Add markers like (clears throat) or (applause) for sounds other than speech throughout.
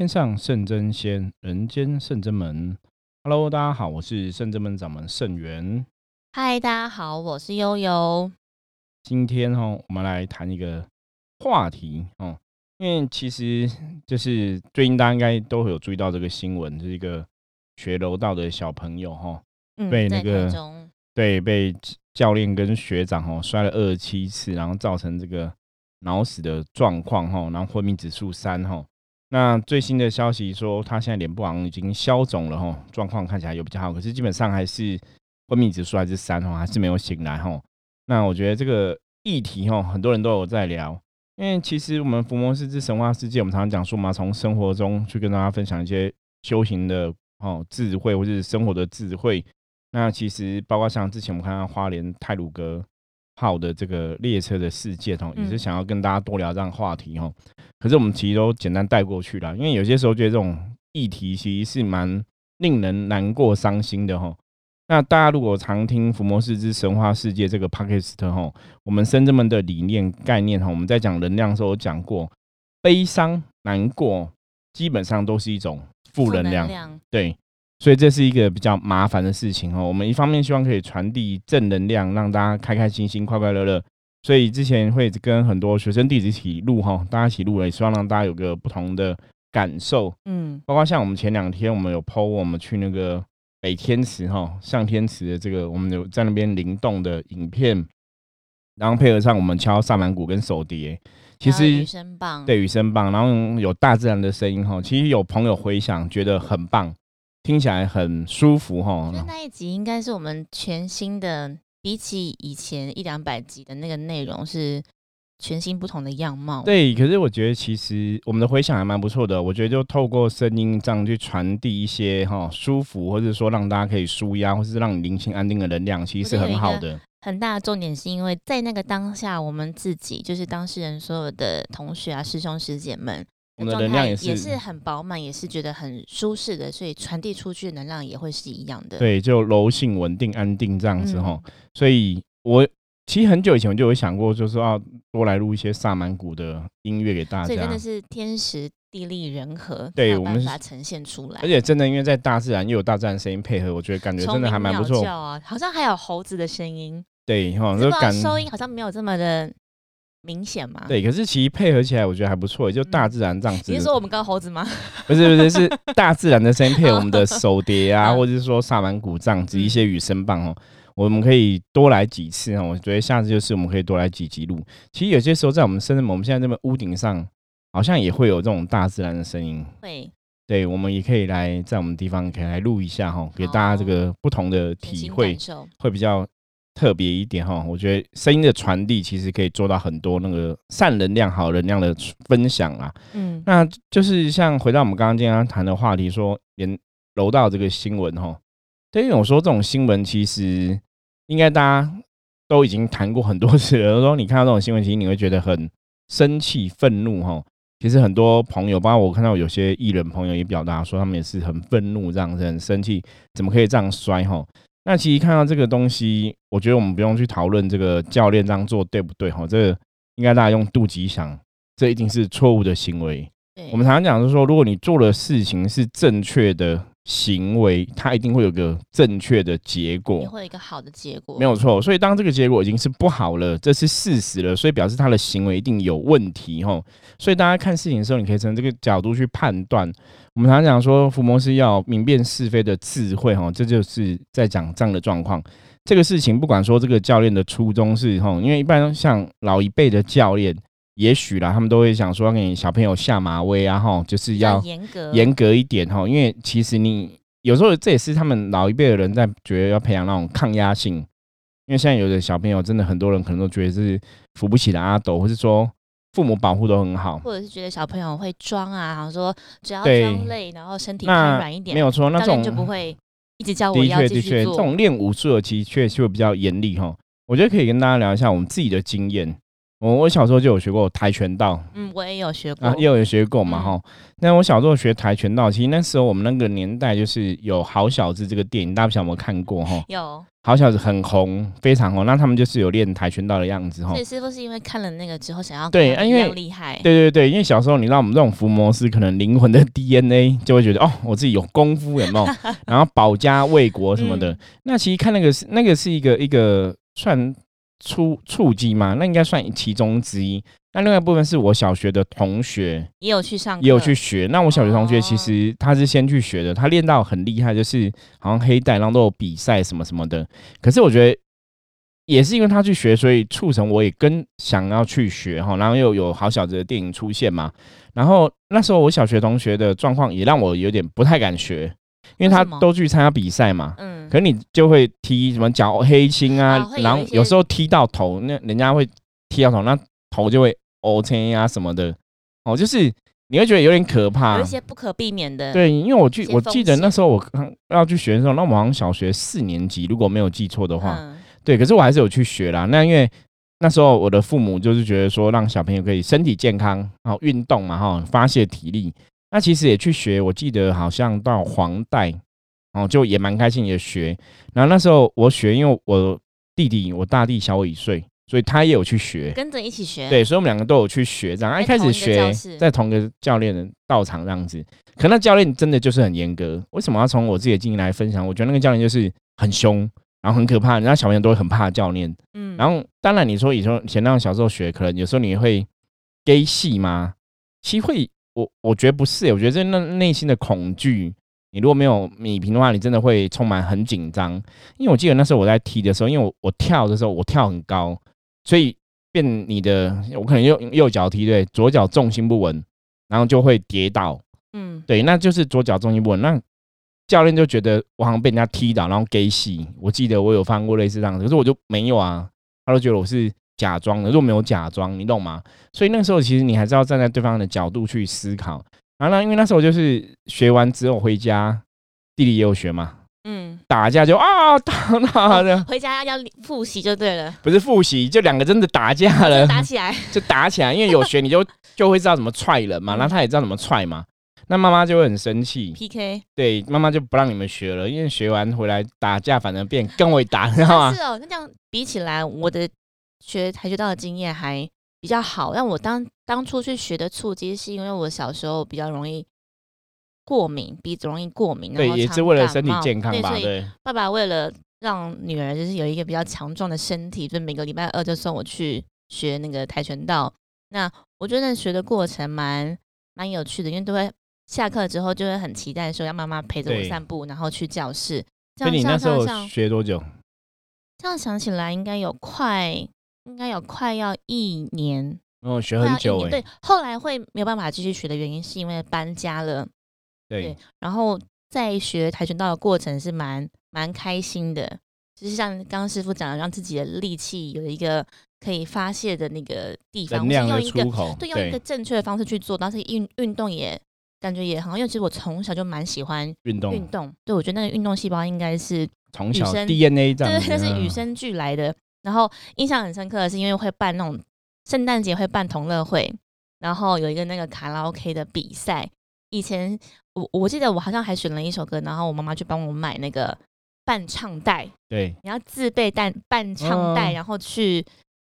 天上圣真仙，人间圣真门。Hello，大家好，我是圣真门掌门圣元。嗨，大家好，我是悠悠。今天哈，我们来谈一个话题哦，因为其实就是最近大家应该都会有注意到这个新闻，就是一个学柔道的小朋友哈，被那个对被教练跟学长哈摔了二十七次，然后造成这个脑死的状况哈，然后昏迷指数三哈。那最新的消息说，他现在脸部好像已经消肿了哈，状况看起来有比较好，可是基本上还是昏迷指数还是三哈，还是没有醒来哈。那我觉得这个议题哈，很多人都有在聊，因为其实我们伏魔师之神话世界，我们常常讲说嘛，从生活中去跟大家分享一些修行的哦智慧，或者是生活的智慧。那其实包括像之前我们看到花莲泰鲁哥号的这个列车的事件哦，也是想要跟大家多聊这样话题哦。可是我们其实都简单带过去了，因为有些时候觉得这种议题其实是蛮令人难过、伤心的哈。那大家如果常听《伏魔师之神话世界》这个 podcast 哈，我们深圳们的理念概念哈，我们在讲能量的时候讲过，悲伤、难过基本上都是一种负能量，对，所以这是一个比较麻烦的事情哈。我们一方面希望可以传递正能量，让大家开开心心、快快乐乐。所以之前会跟很多学生弟子一起录哈，大家一起录了，也希望让大家有个不同的感受。嗯，包括像我们前两天我们有 PO 我们去那个北天池哈，上天池的这个我们有在那边灵动的影片，然后配合上我们敲萨满鼓跟手碟，其实雨声棒对雨声棒，然后有大自然的声音哈，其实有朋友回想觉得很棒，听起来很舒服哈。那那一集应该是我们全新的。比起以前一两百集的那个内容，是全新不同的样貌。对，可是我觉得其实我们的回响还蛮不错的。我觉得就透过声音这样去传递一些哈舒服，或者说让大家可以舒压，或是让你灵性安定的能量，其实是很好的。很大的重点是因为在那个当下，我们自己就是当事人，所有的同学啊、师兄师姐们。我们的能量也是也是很饱满，也是觉得很舒适的，所以传递出去的能量也会是一样的。对，就柔性、稳定、安定这样子哈。所以我其实很久以前我就有想过，就是要多来录一些萨满鼓的音乐给大家。这真的是天时地利人和，对我们把它呈现出来。而且真的，因为在大自然又有大自然声音配合，我觉得感觉真的还蛮不错啊。好像还有猴子的声音，对哈，这个收音好像没有这么的。明显吗？对，可是其实配合起来，我觉得还不错。就大自然这样子。你是说我们跟猴子吗？(laughs) 不是不是，是 (laughs) 大自然的声音配我们的手碟啊，或者是说萨满鼓这样子一些雨声棒哦，我们可以多来几次哦。我觉得下次就是我们可以多来几集录。其实有些时候在我们深圳，我们现在这边屋顶上，好像也会有这种大自然的声音。会。对，我们也可以来在我们地方可以来录一下哈，给大家这个不同的体会，会比较。特别一点哈，我觉得声音的传递其实可以做到很多那个善能量、好能量的分享啊。嗯，那就是像回到我们刚刚今天谈的话题，说连楼道这个新闻哈，对于我说这种新闻，其实应该大家都已经谈过很多次了。说你看到这种新闻，其实你会觉得很生气、愤怒哈。其实很多朋友，包括我看到有些艺人朋友也表达说，他们也是很愤怒，这样子很生气，怎么可以这样摔哈？那其实看到这个东西，我觉得我们不用去讨论这个教练这样做对不对哈，这个应该大家用肚脐想，这一定是错误的行为。我们常常讲就是说，如果你做的事情是正确的。行为，它一定会有个正确的结果，会有一个好的结果，没有错。所以当这个结果已经是不好了，这是事实了，所以表示他的行为一定有问题吼。所以大家看事情的时候，你可以从这个角度去判断。我们常常讲说，福摩斯要明辨是非的智慧吼，这就是在讲这样的状况。这个事情不管说这个教练的初衷是吼，因为一般像老一辈的教练。也许啦，他们都会想说要给小朋友下马威啊，哈，就是要严格严格一点哈。因为其实你有时候这也是他们老一辈的人在觉得要培养那种抗压性。因为现在有的小朋友真的很多人可能都觉得是扶不起的阿斗，或是说父母保护都很好，或者是觉得小朋友会装啊，好像说只要装累，然后身体瘫软一点，没有错，那这种就不会一直教我要继续做。这种练武术的其实确实会比较严厉哈。我觉得可以跟大家聊一下我们自己的经验。我我小时候就有学过跆拳道嗯，我也有学过啊，，也有学过嘛嗯哈。那我小时候学跆拳道，其实那时候我们那个年代就是有《好小子》这个电影，大家不晓得有没有看过哈？有。好小子很红，非常红。那他们就是有练跆拳道的样子哈所。以师傅是因为看了那个之后想要对啊因为厉害，对对对，因为小时候你知道我们这种伏魔师，可能灵魂的 DNA 就会觉得哦，我自己有功夫有没有？(laughs) 然后保家卫国什么的。嗯那其实看那个是那个是一个一个算触触及嘛，那应该算其中之一。那另外一部分是我小学的同学也有去上，也有去学。那我小学同学哦其实他是先去学的，他练到很厉害，就是好像黑带，然后都有比赛什么什么的。可是我觉得也是因为他去学，所以促成我也跟想要去学哈。然后又有好小子的电影出现嘛，然后那时候我小学同学的状况也让我有点不太敢学，因为他都去参加比赛嘛。嗯，可是你就会踢什么脚黑青啊，啊然后有时候踢到头，那人家会踢到头，那头就会 O K 啊什么的，哦，就是你会觉得有点可怕有一。些不可避免的，对，因为我记我记得那险时候我刚要去学的时候，那我们好像小学四年级，如果没有记错的话，嗯，对，可是我还是有去学啦。那因为那时候我的父母就是觉得说，让小朋友可以身体健康，然后运动嘛，哈，发泄体力。那其实也去学，我记得好像到黄带，哦，就也蛮开心也学。然后那时候我学，因为我弟弟，我大弟小我一岁，所以他也有去学。跟着一起学，对，所以我们两个都有去学，这样。啊一开始在同一个教学在同个教练的道场这样子，可那教练真的就是很严格。为什么要从我自己的经历来分享？我觉得那个教练就是很凶，然后很可怕，人家小朋友都会很怕教练。嗯，然后当然你说以前以前那种小时候学，可能有时候你会 gay 戏吗？其实会，我我觉得不是、我觉得这那内心的恐惧。你如果没有米平的话，你真的会充满很紧张。因为我记得那时候我在踢的时候，因为我我跳的时候我跳很高，所以变你的我可能右右脚踢对，左脚重心不稳，然后就会跌倒。嗯，对，那就是左脚重心不稳。那教练就觉得我好像被人家踢倒，然后 gay 戏。我记得我有发生过类似这样子，可是我就没有啊。他都觉得我是假装的，如果没有假装，你懂吗？所以那个时候其实你还是要站在对方的角度去思考。然后呢，因为那时候就是学完之后回家，弟弟也有学嘛，嗯，打架就啊打打的，回家要复习就对了，不是复习，就两个真的打架了就，打起来，(laughs) 就打起来。因为有学你就就会知道怎么踹人嘛，嗯然后他也知道怎么踹嘛。那妈妈就会很生气，PK，对，妈妈就不让你们学了，因为学完回来打架，反而变更会打，你知道吗？啊是哦，那这样比起来，我的学跆拳道的经验还比较好。但我当当初去学的触击，是因为我小时候比较容易过敏，鼻子容易过敏，然对，后也是为了身体健康对，吧？所以对，爸爸为了让女儿就是有一个比较强壮的身体，就每个礼拜二就送我去学那个跆拳道。那我觉得学的过程蛮蛮有趣的，因为都会下课之后就会很期待说要妈妈陪着我散步，然后去教室。这所以样像你那时候学多久？这样想起来，应该有快，应该有快要一年，哦，学很久哎、一年对，后来会没有办法继续学的原因，是因为搬家了。对对，然后在学跆拳道的过程是蛮蛮开心的，就是像刚刚师傅讲的，让自己的力气有一个可以发泄的那个地方，或是能量的用一个对用一个正确的方式去做，但是运运动也感觉也很好，因为其实我从小就蛮喜欢运动运动，对我觉得那个运动细胞应该是从小 DNA 这样对，子，那是与嗯生俱来的。然后印象很深刻的是，因为会办那种圣诞节会办同乐会，然后有一个那个卡拉 OK 的比赛。以前我我记得我好像还选了一首歌，然后我妈妈去帮我买那个伴唱带，对，你要自备伴伴唱带，哦然后去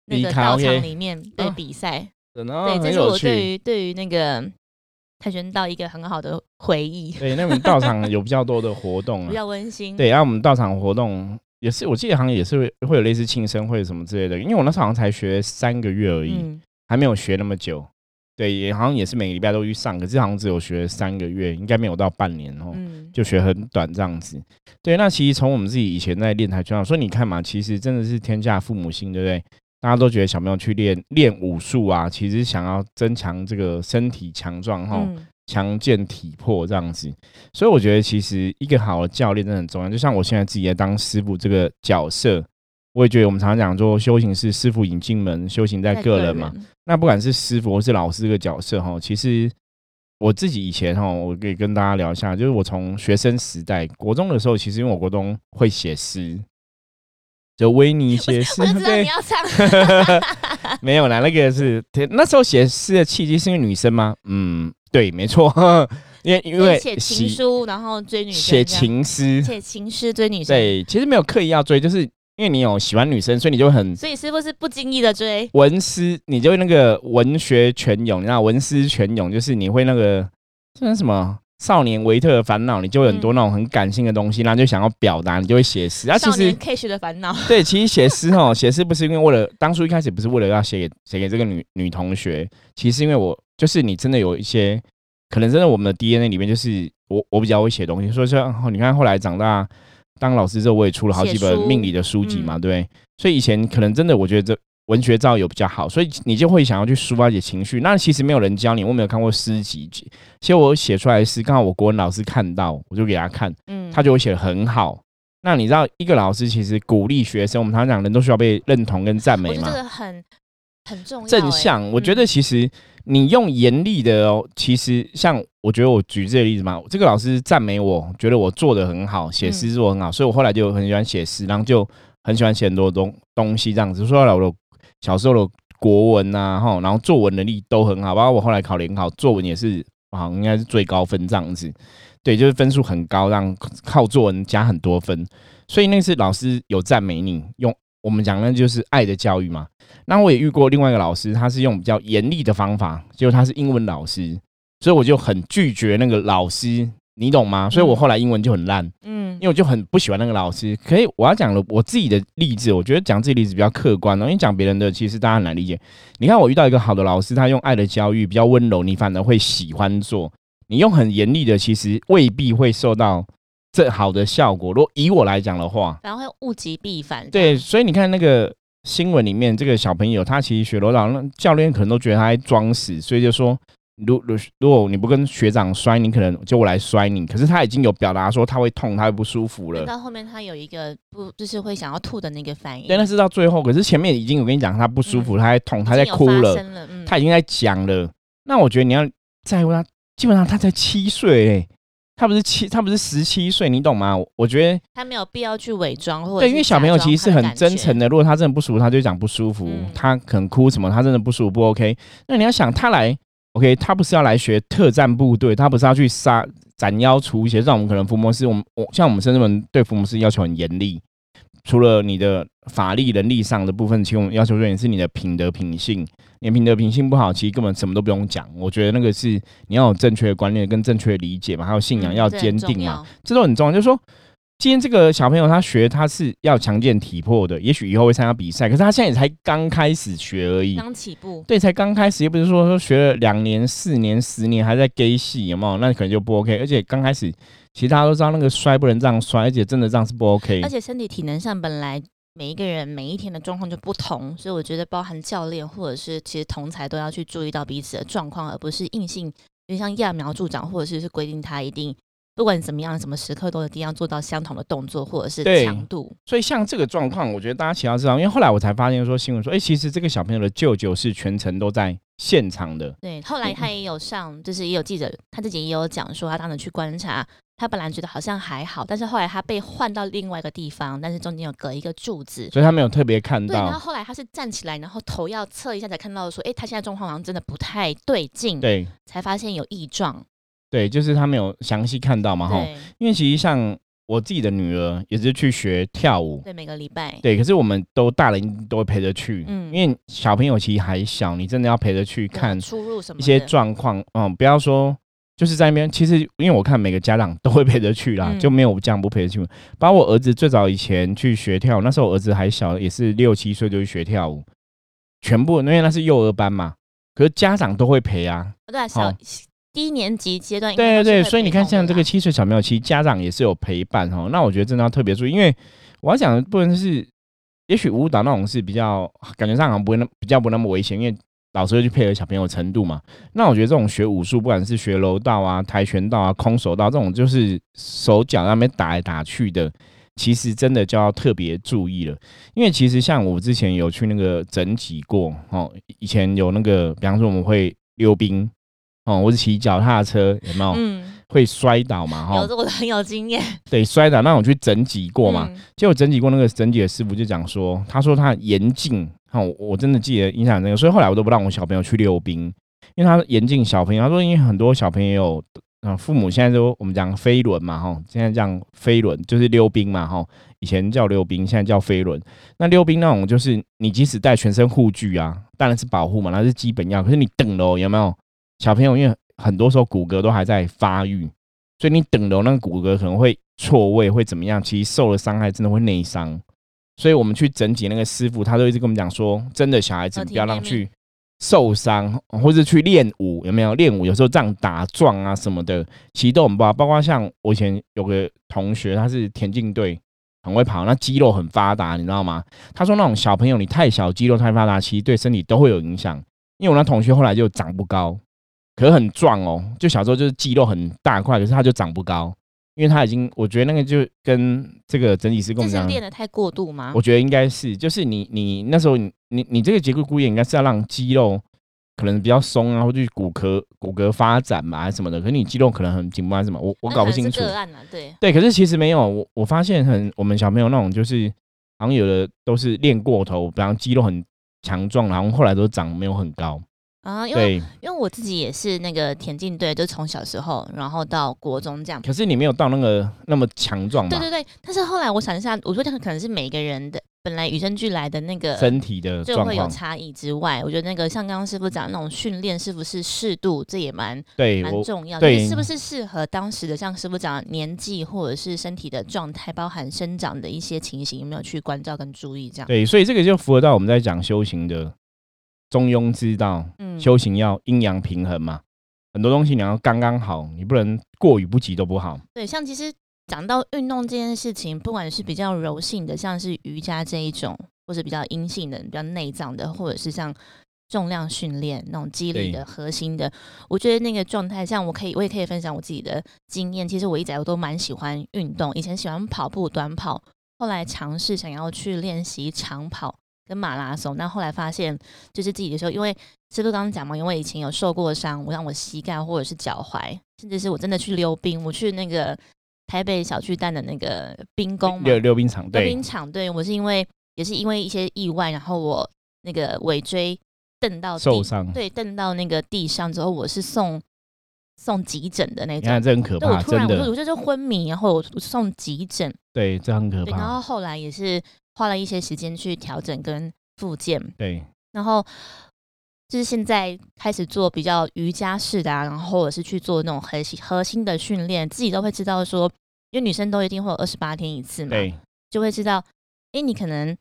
那个道场里面对哦比赛。对，这是。我对于对于那个跆拳道一个很好的回忆，对，那我们道场有比较多的活动比啊。较温馨。对，然后我们道场活动也是，我记得好像也是会会有类似庆生会什么之类的，因为我那时候好像才学三个月而已，嗯，还没有学那么久。对，也好像也是每个礼拜都去上，可是好像只有学三个月，应该没有到半年哦。嗯，就学很短这样子。对，那其实从我们自己以前在练跆拳道，所以你看嘛，其实真的是天下父母心，对不对？大家都觉得小朋友去练练武术啊，其实想要增强这个身体强壮哈，嗯强健体魄这样子。所以我觉得其实一个好的教练真的很重要。就像我现在自己在当师傅这个角色，我也觉得我们常常讲说，修行是师傅引进门，修行在个人嘛。那不管是师傅或是老师这个角色哈，其实我自己以前哈，我可以跟大家聊一下，就是我从学生时代国中的时候，其实因为我国中会写诗，就维尼写诗 (laughs) 我就知，道对你，要唱。(laughs) 没有啦，那个是那时候写诗的契机是因为女生吗？嗯，对，没错，因为因为写情书，然后追女生，写情诗，写情诗追女生。对，其实没有刻意要追，就是因为你有喜欢女生，所以你就很，所以是不是不经意的追文思，你就那个文学泉涌，你知道文思泉涌，就是你会那个算什么？少年维特的烦恼，你就有很多那种很感性的东西，然后就想要表达，你就会写诗。啊，其实 K 学的烦恼，(laughs) 对，其实写诗哦，(laughs) 写诗不是因为为了当初一开始不是为了要写给写给这个女女同学，其实因为我就是你真的有一些可能真的我们的 DNA 里面就是我我比较会写东西，所以说你看后来长大当老师之后，我也出了好几本命理的书籍嘛，对，所以以前可能真的我觉得这。文学造有比较好，所以你就会想要去抒发一些情绪。那其实没有人教你，我没有看过诗集。其实我写出来的诗，刚好我国文老师看到，我就给他看，嗯，他就会写的很好。那你知道，一个老师其实鼓励学生，我们常常讲，人都需要被认同跟赞美嘛。这个很很重要。正向，我觉得其实你用严厉的哦，其实像我觉得我举这个例子嘛，这个老师赞美我，觉得我做的很好，写诗做很好，所以我后来就很喜欢写诗，然后就很喜欢写很多东东西这样子。说来我。小时候的国文呐，哈，然后作文能力都很好，包括我后来考联考，作文也是啊，应该是最高分这样子。对，就是分数很高，让靠作文加很多分。所以那次老师有赞美你，用我们讲的就是爱的教育嘛。那我也遇过另外一个老师，他是用比较严厉的方法，结果他是英文老师，所以我就很拒绝那个老师。你懂吗？所以我后来英文就很烂，嗯，因为我就很不喜欢那个老师。可以，我要讲了我自己的例子，我觉得讲自己例子比较客观哦，因为讲别人的其实大家很难理解。你看，我遇到一个好的老师，他用爱的教育比较温柔，你反而会喜欢做。你用很严厉的，其实未必会受到这好的效果。如果以我来讲的话，反而会物极必反。对，所以你看那个新闻里面，这个小朋友他其实学楼道，那教练可能都觉得他在装死，所以就说。如如如果你不跟学长摔，你可能就我来摔你。可是他已经有表达说他会痛，他会不舒服了。到后面他有一个不就是会想要吐的那个反应。对，那是到最后。可是前面已经有跟你讲他不舒服，他在痛，他在哭了，他已经在讲了。那我觉得你要在乎他，基本上他才七岁，他不是七，他不是十七岁，你懂吗？我觉得他没有必要去伪装，或对，因为小朋友其实是很真诚的。如果他真的不舒服，他就讲不舒服。他可能哭什么，他真的不舒服不 OK。那你要想他来。OK，他不是要来学特战部队，他不是要去杀斩妖除邪。像我们可能伏魔师，我们我像我们深圳人对伏魔师要求很严厉，除了你的法力能力上的部分，其实我们要求重点是你的品德品性。你品德品性不好，其实根本什么都不用讲。我觉得那个是你要有正确的观念跟正确的理解嘛，还有信仰要坚定嘛，这都很重要。就是说。今天这个小朋友他学他是要强健体魄的，也许以后会参加比赛，可是他现在也才刚开始学而已，刚起步。对，才刚开始，又不是说说学了两年、四年、十年还在 gay 戏，有没有？那可能就不 OK。而且刚开始，其实大家都知道那个摔不能这样摔，而且真的这样是不 OK。而且身体体能上本来每一个人每一天的状况就不同，所以我觉得包含教练或者是其实同才都要去注意到彼此的状况，而不是硬性，就像揠苗助长，或者是是规定他一定。不管怎么样，什么时刻都一定要做到相同的动作或者是强度。所以像这个状况，我觉得大家其实要知道，因为后来我才发现说新闻说，哎，其实这个小朋友的舅舅是全程都在现场的。对，后来他也有上，就是也有记者他自己也有讲说，他当时去观察，他本来觉得好像还好，但是后来他被换到另外一个地方，但是中间有隔一个柱子，所以他没有特别看到。对，然后后来他是站起来，然后头要侧一下才看到说，哎，他现在状况好像真的不太对劲，对，才发现有异状。对，就是他没有详细看到嘛，哈。因为其实像我自己的女儿也是去学跳舞，对，每个礼拜。对，可是我们都大人都会陪着去，嗯，因为小朋友其实还小，你真的要陪着去看出入什么一些状况，嗯，不要说就是在那边。其实因为我看每个家长 (laughs) 都会陪着去啦，就没有这样不陪着去。包括我儿子最早以前去学跳舞，那时候我儿子还小，也是六七岁就去学跳舞，全部因为那是幼儿班嘛，可是家长都会陪啊，对，小。低年级阶段，对对对，所以你看，像这个七岁小朋友，其实家长也是有陪伴哦。那我觉得真的要特别注意，因为我要讲的部分是，也许舞蹈那种是比较感觉上好像不会那比较不那么危险，因为老师会去配合小朋友程度嘛。那我觉得这种学武术，不管是学柔道啊、跆拳道啊、空手道这种，就是手脚那边打来打去的，其实真的就要特别注意了。因为其实像我之前有去那个整脊过哦，以前有那个，比方说我们会溜冰。哦，我是骑脚踏车，有没有？嗯，会摔倒嘛？哈，有这我很有经验。对，摔倒，那我去整脊过嘛？结果整脊过那个整脊的师傅就讲说，他说他严禁哈，我真的记得印象那个，所以后来我都不让我小朋友去溜冰，因为他严禁小朋友。他说，因为很多小朋友，嗯，父母现在都我们讲飞轮嘛，哈，现在讲飞轮就是溜冰嘛，哈，以前叫溜冰，现在叫飞轮。那溜冰那种就是你即使带全身护具啊，当然是保护嘛，那是基本要。可是你等了有没有小朋友？因为很多时候骨骼都还在发育，所以你等了那个骨骼可能会错位，会怎么样？其实受了伤害真的会内伤。所以我们去整体那个师傅，他都一直跟我们讲说，真的小孩子不要让去受伤，或是去练武，有没有练武？有时候这样打撞啊什么的，其实都很不好。包括像我以前有个同学，他是田径队，很会跑，那肌肉很发达，你知道吗？他说那种小朋友你太小，肌肉太发达，其实对身体都会有影响。因为我那同学后来就长不高，可是很壮哦，就小时候就是肌肉很大块，可是他就长不高。因为他已经，我觉得那个就跟这个整体师跟我们讲，练的太过度吗？我觉得应该是，就是你你那时候你你你这个结构固定应该是要让肌肉可能比较松啊，或者骨骼骨骼发展嘛，什么的。可是你肌肉可能很紧绷什么，我我搞不清楚。对对，可是其实没有，我我发现很我们小朋友那种就是好像有的都是练过头，比方肌肉很强壮，然后后来都长没有很高。啊，因为因为我自己也是那个田径队，就从小时候，然后到国中这样。可是你没有到那个那么强壮。对对对，但是后来我想一下，我觉得可能是每个人的本来与生俱来的那个身体的就会有差异之外，我觉得那个像刚刚师傅讲那种训练是不是适度，这也蛮对蛮重要。对，是不是适合当时的像师傅讲年纪或者是身体的状态，包含生长的一些情形，有没有去关照跟注意这样？对，所以这个就符合到我们在讲修行的。中庸之道，嗯，修行要阴阳平衡嘛，很多东西你要刚刚好，你不能过于不及都不好。对，像其实讲到运动这件事情，不管是比较柔性的，像是瑜伽这一种，或者比较阴性的、比较内脏的，或者是像重量训练那种肌力的核心的，我觉得那个状态，像我可以，我也可以分享我自己的经验。其实我一直我都蛮喜欢运动，以前喜欢跑步、短跑，后来尝试想要去练习长跑。跟马拉松，那后来发现就是自己的时候，因为师傅刚刚讲嘛，因为以前有受过伤，我让我膝盖或者是脚踝，甚至是我真的去溜冰，我去那个台北小巨蛋的那个冰宫溜溜冰场，溜冰场，对我是因为也是因为一些意外，然后我那个尾椎蹬到受伤，对，蹬到那个地上之后，我是送送急诊的那种，这很可怕，真的，我就就昏迷，然后我送急诊，对，这很可怕，然后后来也是。花了一些时间去调整跟复健，对，然后就是现在开始做比较瑜伽式的啊，然后或者是去做那种核心核心的训练，自己都会知道说，因为女生都一定会有二十八天一次嘛，对，就会知道，哎，你可能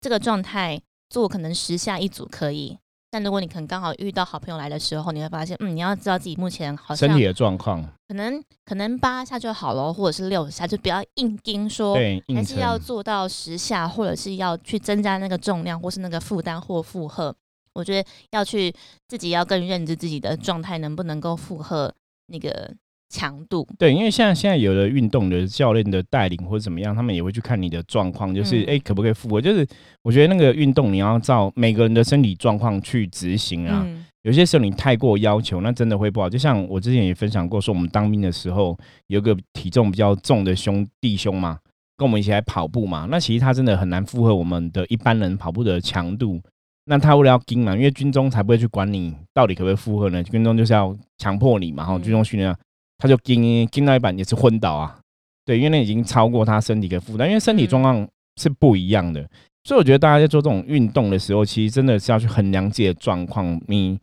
这个状态做可能十下一组可以。但如果你可能刚好遇到好朋友来的时候，你会发现，嗯，你要知道自己目前好像身体的状况，可能可能八下就好了，或者是六下，就不要硬盯说，还是要做到十下，或者是要去增加那个重量，或是那个负担或负荷。我觉得要去自己要更认知自己的状态，能不能够负荷那个。强度对，因为像现在有的运动的教练的带领或者怎么样，他们也会去看你的状况，就是哎可不可以复活？就是我觉得那个运动你要照每个人的身体状况去执行啊。有些时候你太过要求，那真的会不好。就像我之前也分享过，说我们当兵的时候有个体重比较重的兄弟兄嘛，跟我们一起来跑步嘛，那其实他真的很难负荷我们的一般人跑步的强度。那他为了要跟嘛，因为军中才不会去管你到底可不可以负荷呢？军中就是要强迫你嘛，哈，军中训练。他就跟跟那一板也是昏倒啊，对，因为那已经超过他身体的负担，因为身体状况是不一样的，所以我觉得大家在做这种运动的时候，其实真的是要去衡量自己的状况，你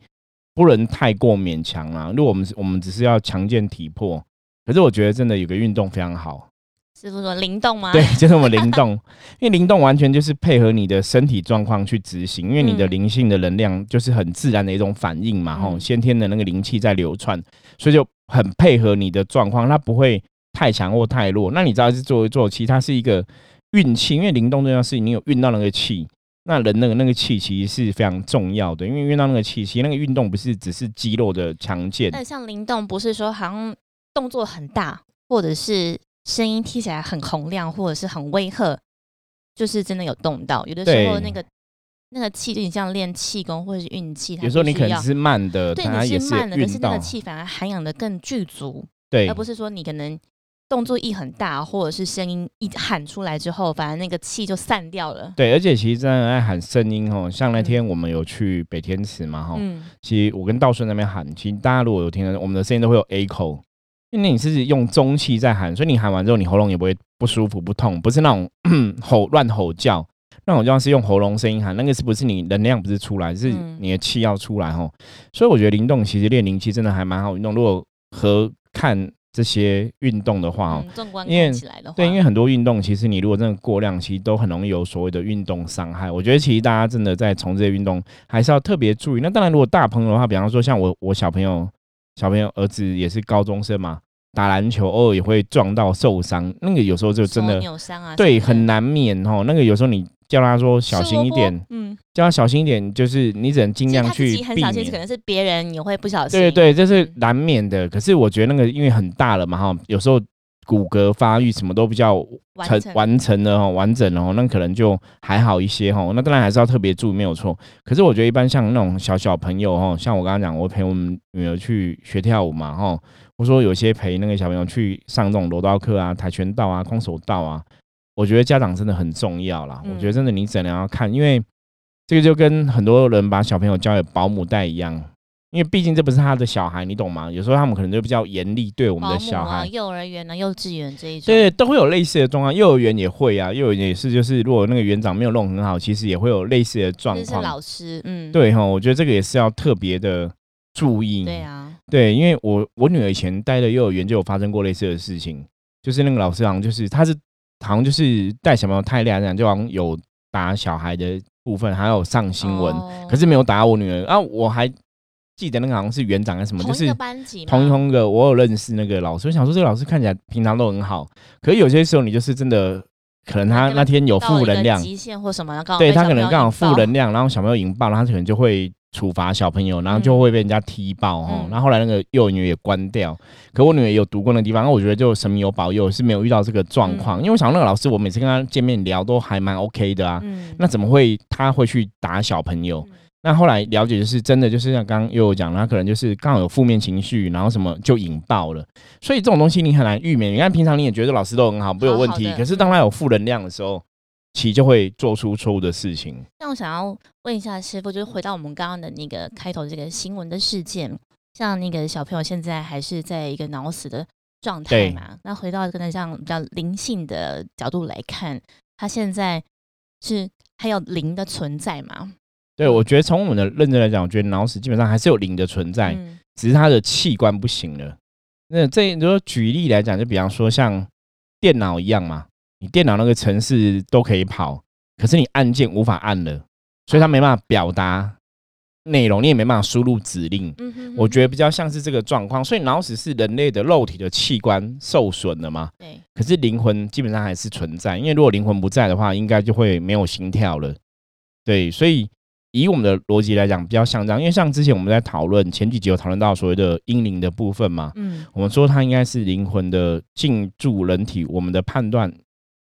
不能太过勉强啊。如果我们我们只是要强健体魄，可是我觉得真的有个运动非常好。师傅说灵动吗？对，就是我们灵动，(laughs) 因为灵动完全就是配合你的身体状况去执行，因为你的灵性的能量就是很自然的一种反应嘛，吼，先天的那个灵气在流窜，所以就。很配合你的状况，它不会太强或太弱。那你知道是做一做，其实它是一个运气，因为灵动这件事情，你有运到那个气，那人那个那个气其实是非常重要的。因为运到那个气，其实那个运动不是只是肌肉的强健。那像灵动，不是说好像动作很大，或者是声音听起来很洪亮，或者是很威吓，就是真的有动到。有的时候那个。那个气就你像练气功或者是运气，有时候你可能是慢的，对，你是慢的，可是那个气反而涵养的更具足，对，而不是说你可能动作一很大，或者是声音一喊出来之后，反而那个气就散掉了。对，而且其实真的爱喊声音哦，像那天我们有去北天池嘛哈，嗯，其实我跟道顺那边喊，其实大家如果有听到我们的声音都会有 A 口，因为你是用中气在喊，所以你喊完之后你喉咙也不会不舒服不痛，不是那种 (clears throat) 吼乱吼叫。那种像是用喉咙声音喊，那个是不是你能量不是出来，是你的气要出来吼。所以我觉得灵动其实练灵气真的还蛮好运动。如果和看这些运动的话哦，因为对，因为很多运动其实你如果真的过量，其实都很容易有所谓的运动伤害。我觉得其实大家真的在从这些运动还是要特别注意。那当然，如果大朋友的话，比方说像我，我小朋友，小朋友儿子也是高中生嘛。打篮球偶尔也会撞到受伤，那个有时候就真的扭伤啊，对，很难免哦。那个有时候你叫他说小心一点，嗯，叫他小心一点，就是你只能尽量去避免。可能是别人也会不小心，对对，这是难免的。可是我觉得那个因为很大了嘛哈，有时候骨骼发育什么都比较成完成的哈，完整的哈，那可能就还好一些哈。那当然还是要特别注意，没有错。可是我觉得一般像那种小小朋友哈，像我刚刚讲，我陪我们女儿去学跳舞嘛哈。我说有些陪那个小朋友去上这种柔道课啊、跆拳道啊、空手道啊，我觉得家长真的很重要啦。我觉得真的你怎样要看，因为这个就跟很多人把小朋友交给保姆带一样，因为毕竟这不是他的小孩，你懂吗？有时候他们可能就比较严厉对我们的小孩。幼儿园啊、幼稚园这一种，对，都会有类似的状况。幼儿园也会啊，幼儿园也是，就是如果那个园长没有弄很好，其实也会有类似的状况。是老师，嗯，对哈，我觉得这个也是要特别的注意。对啊。对，因为我我女儿以前待的幼儿园就有发生过类似的事情，就是那个老师好像就是他是好像就是带小朋友太亮这样，就好像有打小孩的部分，还有上新闻，可是没有打我女儿。啊，我还记得那个好像是园长还是什么，就是班级同一同个，我有认识那个老师。我想说这个老师看起来平常都很好，可是有些时候你就是真的可能他那天有负能量，极限或什么，对他可能刚好负能量，然后小朋友引爆，然后他可能就会。处罚小朋友，然后就会被人家踢爆哦。然后后来那个幼儿园也关掉。可我女儿有读过那地方，那我觉得就神明有保佑，是没有遇到这个状况。因为我想那个老师，我每次跟他见面聊都还蛮 OK 的啊。那怎么会他会去打小朋友？那后来了解就是真的，就是像刚刚又有讲，他可能就是刚好有负面情绪，然后什么就引爆了。所以这种东西你很难预免。你看平常你也觉得老师都很好，不有问题，可是当他有负能量的时候。其就会做出错误的事情。那我想要问一下师傅，就是回到我们刚刚的那个开头这个新闻的事件，像那个小朋友现在还是在一个脑死的状态嘛？那回到跟像比较灵性的角度来看，他现在是还有灵的存在吗？对，我觉得从我们的认知来讲，我觉得脑死基本上还是有灵的存在，只是他的器官不行了。那这如果举例来讲，就比方说像电脑一样嘛。你电脑那个程式都可以跑，可是你按键无法按了，所以它没办法表达内容，你也没办法输入指令。嗯哼，我觉得比较像是这个状况。所以脑死是人类的肉体的器官受损了嘛？对。可是灵魂基本上还是存在，因为如果灵魂不在的话，应该就会没有心跳了。对，所以以我们的逻辑来讲，比较像这样。因为像之前我们在讨论前几集有讨论到所谓的阴灵的部分嘛，嗯，我们说它应该是灵魂的进驻人体，我们的判断。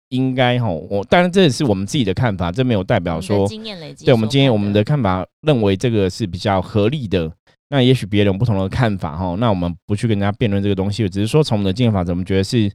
应该哈，我当然这也是我们自己的看法，这没有代表说经验累积对我们今天我们的看法认为这个是比较合理的。那也许别人有不同的看法哈，那我们不去跟人家辩论这个东西，只是说从我们的经验法则，我们觉得是因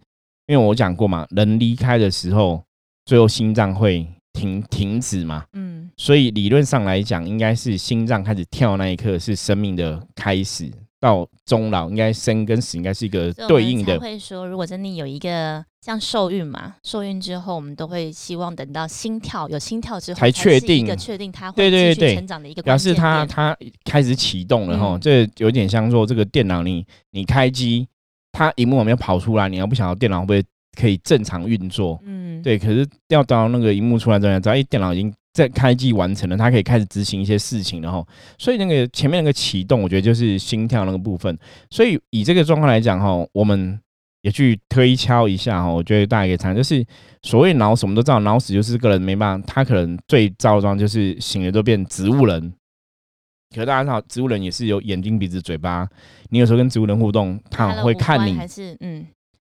为我讲过嘛，人离开的时候，最后心脏会停停止嘛，嗯，所以理论上来讲，应该是心脏开始跳那一刻是生命的开始。到终老，应该生跟死应该是一个对应的。会说，如果真的有一个像受孕嘛，受孕之后，我们都会希望等到心跳有心跳之后，才确定一个确定它会继续成长的一个表示它它开始启动了哈。这有点像说这个电脑，你你开机，它荧幕有没有跑出来？你要不想要电脑会不会可以正常运作？嗯，对。可是要到那个荧幕出来之后，只要一，电脑已经。在开机完成了，它可以开始执行一些事情了哈。所以那个前面那个启动，我觉得就是心跳那个部分。所以以这个状况来讲哈，我们也去推敲一下哈。我觉得大家可以参，就是所谓脑死，我们都知道脑死就是个人没办法，他可能最糟的状就是醒了都变植物人。可是大家知道，植物人也是有眼睛、鼻子、嘴巴。你有时候跟植物人互动，他会看你，还是嗯，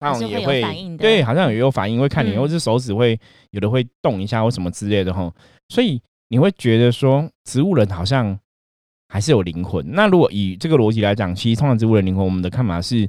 他也会对，好像也有反应，会看你，或是手指会有的会动一下或什么之类的哈。所以你会觉得说，植物人好像还是有灵魂。那如果以这个逻辑来讲，其实通常植物人灵魂，我们的看法是，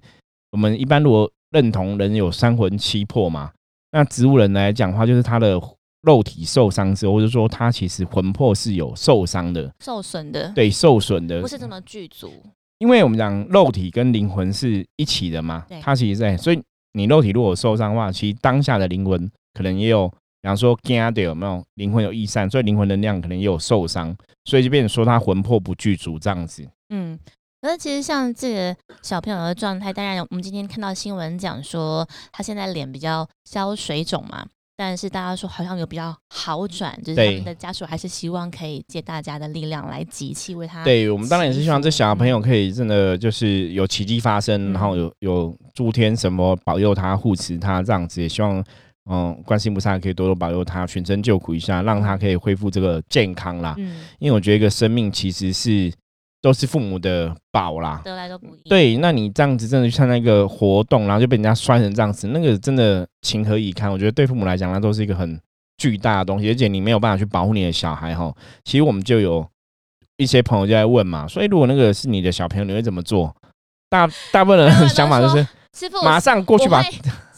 我们一般如果认同人有三魂七魄嘛。那植物人来讲的话，就是他的肉体受伤之后，或者说他其实魂魄是有受伤的，受损的，对，受损的，不是这么具足。因为我们讲肉体跟灵魂是一起的嘛，它其实在，所以你肉体如果受伤的话，其实当下的灵魂可能也有，比方说惊的有没有灵魂有易散，所以灵魂能量可能也有受伤，所以就变成说他魂魄不具足这样子。嗯，可是其实像这个小朋友的状态，当然我们今天看到新闻讲说他现在脸比较消水肿嘛。但是大家说好像有比较好转，就是他们的家属还是希望可以借大家的力量来集气为他。对我们当然也是希望这小朋友可以真的就是有奇迹发生，然后有有诸天什么保佑他护持他这样子，也希望嗯关心菩萨可以多多保佑他，全身救苦一下，让他可以恢复这个健康啦。嗯，因为我觉得一个生命其实是。都是父母的宝啦，得来都不易。对，那你这样子真的去参加一个活动，然后就被人家摔成这样子，那个真的情何以堪？我觉得对父母来讲，那都是一个很巨大的东西，而且你没有办法去保护你的小孩哈。其实我们就有一些朋友就在问嘛，所以如果那个是你的小朋友，你会怎么做？大大部分人想法就是，师傅马上过去把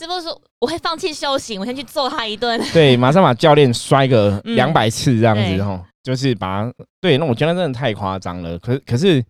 师傅说我会放弃修行，我先去揍他一顿。(laughs) 对，马上把教练摔个两百次这样子哈。就是把对，那我觉得真的太夸张了。可可是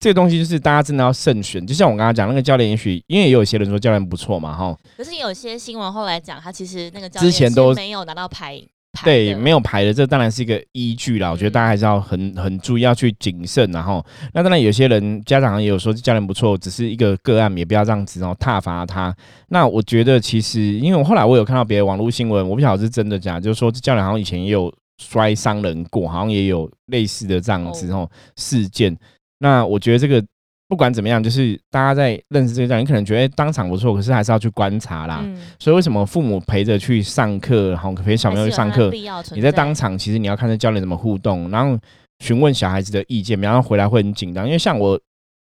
这个东西就是大家真的要慎选。就像我刚刚讲，那个教练也许因为也有些人说教练不错嘛，哈。可是有些新闻后来讲，他其实那个之前都没有拿到牌，对，没有牌的，这当然是一个依据啦。我觉得大家还是要很很注意，要去谨慎。然后，那当然有些人家长也有说教练不错，只是一个个案，也不要这样子哦挞伐他。那我觉得其实，因为我后来我有看到别的网络新闻，我不晓得是真的假，就是说这教练好像以前也有。摔伤人过，好像也有类似的这样子哦事件。那我觉得这个不管怎么样，就是大家在认识这个你可能觉得当场不错，可是还是要去观察啦。所以为什么父母陪着去上课，然后陪小朋友去上课，你在当场其实你要看这教练怎么互动，然后询问小孩子的意见，然后回来会很紧张。因为像我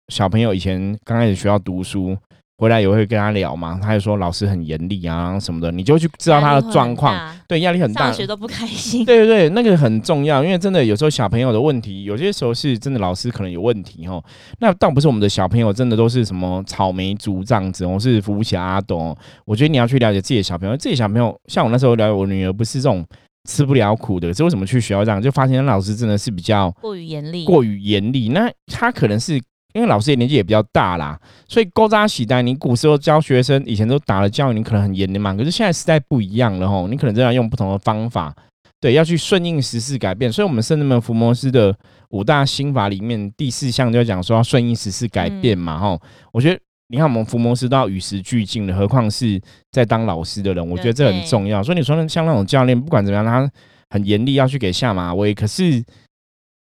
小朋友以前刚开始学校读书。回来也会跟他聊嘛，他就说老师很严厉啊什么的，你就去知道他的状况，对，压力很大，上学都不开心。对对对，那个很重要，因为真的有时候小朋友的问题，有些时候是真的老师可能有问题哦。那倒不是我们的小朋友真的都是什么草莓族这样子，我是扶不起阿斗。我觉得你要去了解自己的小朋友，自己小朋友像我那时候了解我女儿，不是这种吃不了苦的，是为什么去学校这样，就发现老师真的是比较过于严厉，过于严厉。那他可能是。因为老师也年纪也比较大啦，所以勾扎喜代，你古时候教学生，以前都打了教育，你可能很严的嘛。可是现在时代不一样了吼，你可能真的要用不同的方法，对，要去顺应时事改变。所以，我们圣人们伏魔师的五大心法里面，第四项就讲说要顺应时事改变嘛吼。我觉得，你看我们伏魔师都要与时俱进的，何况是在当老师的人，我觉得这很重要。所以你说像那种教练，不管怎么样，他很严厉，要去给下马威，可是。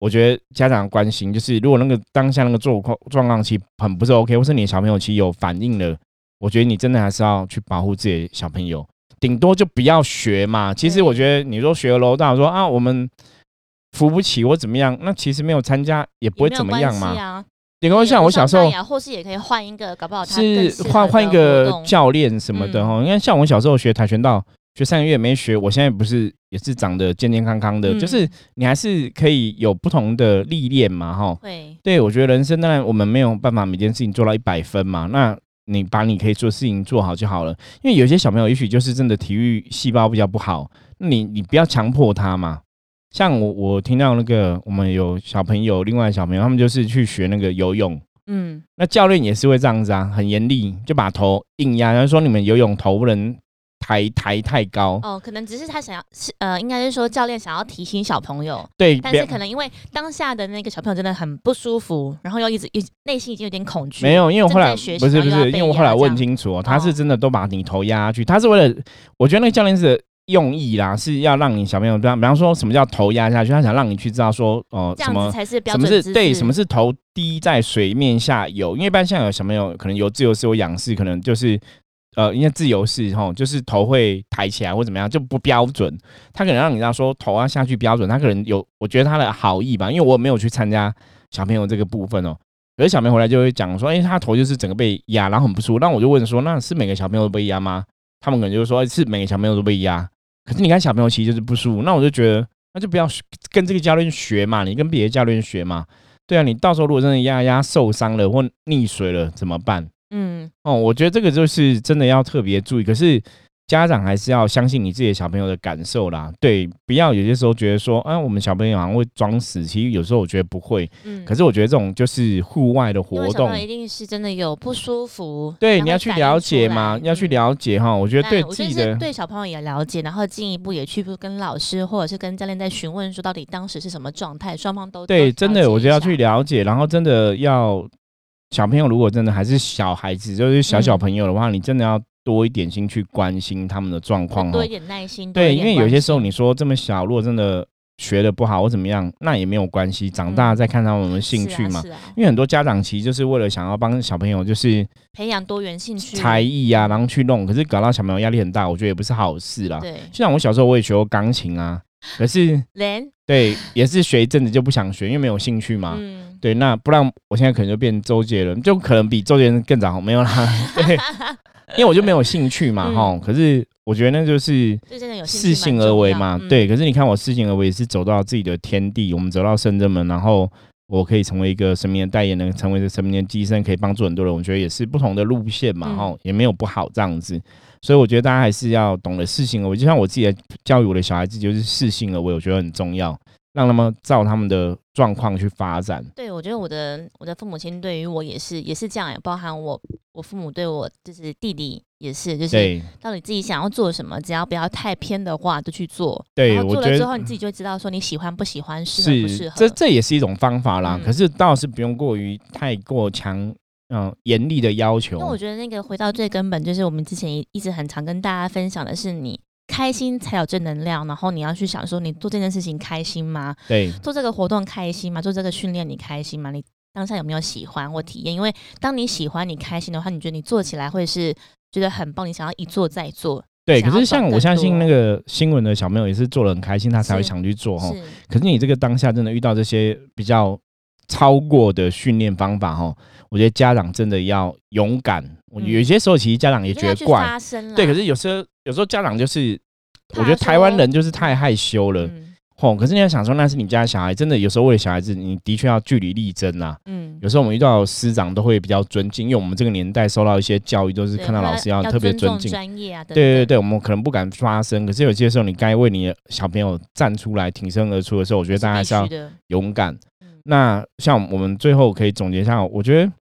我觉得家长关心就是，如果那个当下那个状况状况其实很不是 OK，或是你的小朋友其实有反应了，我觉得你真的还是要去保护自己的小朋友，顶多就不要学嘛。其实我觉得你说学楼道说啊，我们扶不起或怎么样，那其实没有参加也不会怎么样嘛。你跟我像我小时候，或是也可以换一个，搞不好是换换一个教练什么的哈。因为像我小时候学跆拳道。学三个月没学，我现在不是也是长得健健康康的，就是你还是可以有不同的历练嘛，哈。对，对我觉得人生当然我们没有办法每件事情做到一百分嘛，那你把你可以做事情做好就好了。因为有些小朋友也许就是真的体育细胞比较不好，那你你不要强迫他嘛。像我我听到那个我们有小朋友，另外小朋友他们就是去学那个游泳，嗯，那教练也是会这样子啊，很严厉，就把头硬压，然后说你们游泳头不能。抬抬太高哦，可能只是他想要是呃，应该是说教练想要提醒小朋友对，但是可能因为当下的那个小朋友真的很不舒服，然后又一直一内心已经有点恐惧。没有，因为我后来不是不是，因为我后来问清楚哦，他是真的都把你头压下去，他是为了我觉得那个教练是用意啦，是要让你小朋友，比方比方说什么叫头压下去，他想让你去知道说哦，什么才是什么是对，什么是头低在水面下游，因为一般像有小朋友可能游自由式或仰视，可能就是。呃，因为自由式吼，就是头会抬起来或怎么样就不标准。他可能让你知道说头要下去标准，他可能有，我觉得他的好意吧。因为我没有去参加小朋友这个部分哦，有些小朋友回来就会讲说，哎，他头就是整个被压，然后很不舒服。那我就问说，那是每个小朋友都被压吗？他们可能就说，是每个小朋友都被压。可是你看小朋友其实就是不舒服，那我就觉得那就不要跟这个教练学嘛，你跟别的教练学嘛。对啊，你到时候如果真的压压受伤了或溺水了怎么办？嗯，哦，我觉得这个就是真的要特别注意。可是家长还是要相信你自己的小朋友的感受啦，对，不要有些时候觉得说，啊，我们小朋友好像会装死，其实有时候我觉得不会。嗯，可是我觉得这种就是户外的活动一定是真的有不舒服，对，你要去了解出嘛，要去了解哈。我觉得对自己的对小朋友也了解，然后进一步也去跟老师或者是跟教练在询问说到底当时是什么状态，双方都对，真的，我觉得要去下了解，然后真的要小朋友如果真的还是小孩子，就是小小嗯朋友的话，你真的要多一点心去关心他们的状况哦多一。点耐心，对，因为有些时候你说这么小，如果真的学的不好或怎么样，那也没有关系，长大嗯再看他们有没有兴趣嘛。因为很多家长其实就是为了想要帮小朋友就是培养多元兴趣，才艺啊，然后去弄，可是搞到小朋友压力很大，我觉得也不是好事啦。对，就像我小时候我也学过钢琴啊，可是连对也是学一阵子就不想学，因为没有兴趣嘛。嗯，对，那不然我现在可能就变周杰伦，就可能比周杰伦更早，没有啦。(laughs) 对，因为我就没有兴趣嘛，嗯哈、可是我觉得那就是适性而为嘛，对。对，可是你看我适性而为也是走到自己的天地，我们走到深圳门，然后我可以成为一个神明的代言人，成为一个神明的机身，可以帮助很多人。我觉得也是不同的路线嘛，嗯哈、也没有不好这样子。所以我觉得大家还是要懂得适性而为，就像我自己的教育我的小孩子，就是适性而为，我觉得很重要，让他们照他们的状况去发展。对我觉得我的我的父母亲对于我也是也是这样，也包含我我父母对我就是弟弟也是，就是到底自己想要做什么，只要不要太偏的话，就去做。对然后我做了之后，你自己就会知道说你喜欢不喜欢，适合不适合。这这也是一种方法啦。嗯可是倒是不用过于太过强，嗯、严厉的要求因为。我觉得那个回到最根本，就是我们之前一一直很常跟大家分享的是，你开心才有正能量，然后你要去想说，你做这件事情开心吗？对做这个活动开心吗？做这个训练你开心吗？你当下有没有喜欢或体验？因为当你喜欢、你开心的话，你觉得你做起来会是觉得很棒，你想要一做再做。对，可是像我相信那个新闻的小朋友也是做的很开心，他才会想去做哈。可是你这个当下真的遇到这些比较超过的训练方法哈，我觉得家长真的要勇敢。有些时候其实家长也觉得怪，对，可是有时候有时候家长就是，我觉得台湾人就是太害羞了。嗯吼，可是你要想说那是你家的小孩，真的有时候为了小孩子，你的确要据理力争啦。嗯，有时候我们遇到师长都会比较尊敬，因为我们这个年代受到一些教育，都是看到老师要要特别尊敬。专业啊，对对对，我们可能不敢发声，可是有些时候你该为你的小朋友站出来、挺身而出的时候，我觉得大家还是要勇敢。嗯那像我们最后可以总结一下，我觉得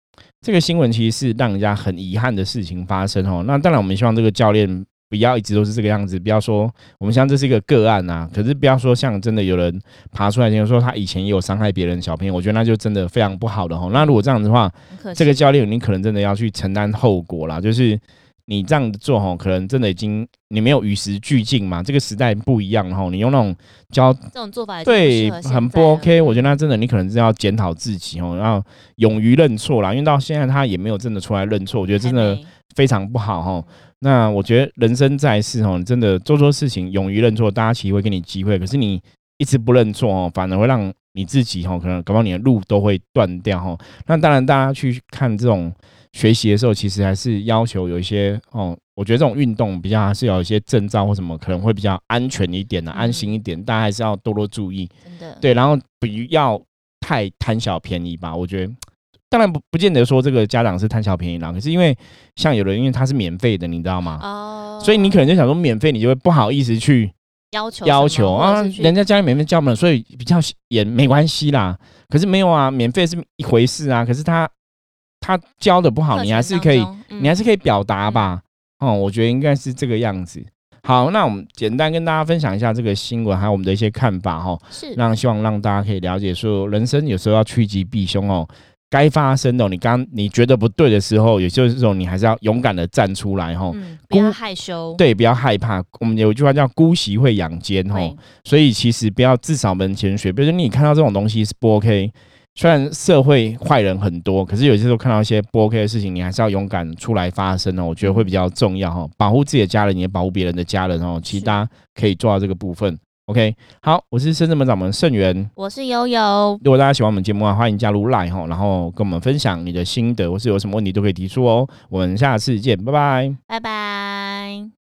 这个新闻其实是让人家很遗憾的事情发生哦。那当然，我们希望这个教练不要一直都是这个样子，不要说我们像这是一个个案啊、可是不要说像真的有人爬出来，就是说他以前也有伤害别人的小朋友，我觉得那就真的非常不好的哦。那如果这样子的话，这个教练你可能真的要去承担后果啦，就是你这样子做吼，可能真的已经你没有与时俱进嘛，这个时代不一样吼，你用那种教这种做法对很不 OK，我觉得那真的你可能是要检讨自己哦，然后勇于认错啦，因为到现在他也没有真的出来认错，我觉得真的非常不好哈。那我觉得人生在世哦，你真的做错事情，勇于认错，大家其实会给你机会。可是你一直不认错哦，反而会让你自己哦，可能搞不好你的路都会断掉哈。那当然，大家去看这种学习的时候，其实还是要求有一些哦，我觉得这种运动比较还是有一些证照或什么，可能会比较安全一点的、嗯安心一点，大家还是要多多注意。真的对，然后不要太贪小便宜吧。我觉得，当然不不见得说这个家长是贪小便宜啦，可是因为像有人因为他是免费的，你知道吗？哦，所以你可能就想说免费，你就会不好意思去要求要求啊，人家家里免费教嘛，所以比较也没关系啦。可是没有啊，免费是一回事啊，可是他他教的不好，你还是可以，嗯你还是可以表达吧。哦，我觉得应该是这个样子。好，那我们简单跟大家分享一下这个新闻，还有我们的一些看法哈。是让希望让大家可以了解，说人生有时候要趋吉避凶哦，该发生的哦、你刚你觉得不对的时候，有些时候你还是要勇敢的站出来哈、哦。嗯，不要害羞，对，不要害怕。我们有一句话叫“姑息会养奸”哈，，所以其实不要自扫门前雪。比如说你看到这种东西是不 OK，虽然社会坏人很多，可是有些时候看到一些不 OK 的事情，你还是要勇敢出来发声哦。我觉得会比较重要哈，保护自己的家人，也保护别人的家人哦。其实大家可以做到这个部分。OK，好，我是深圳门掌门盛元。我是悠悠，如果大家喜欢我们节目啊，欢迎加入 Line 哈，然后跟我们分享你的心得，或是有什么问题都可以提出哦。我们下次见，拜拜。拜拜。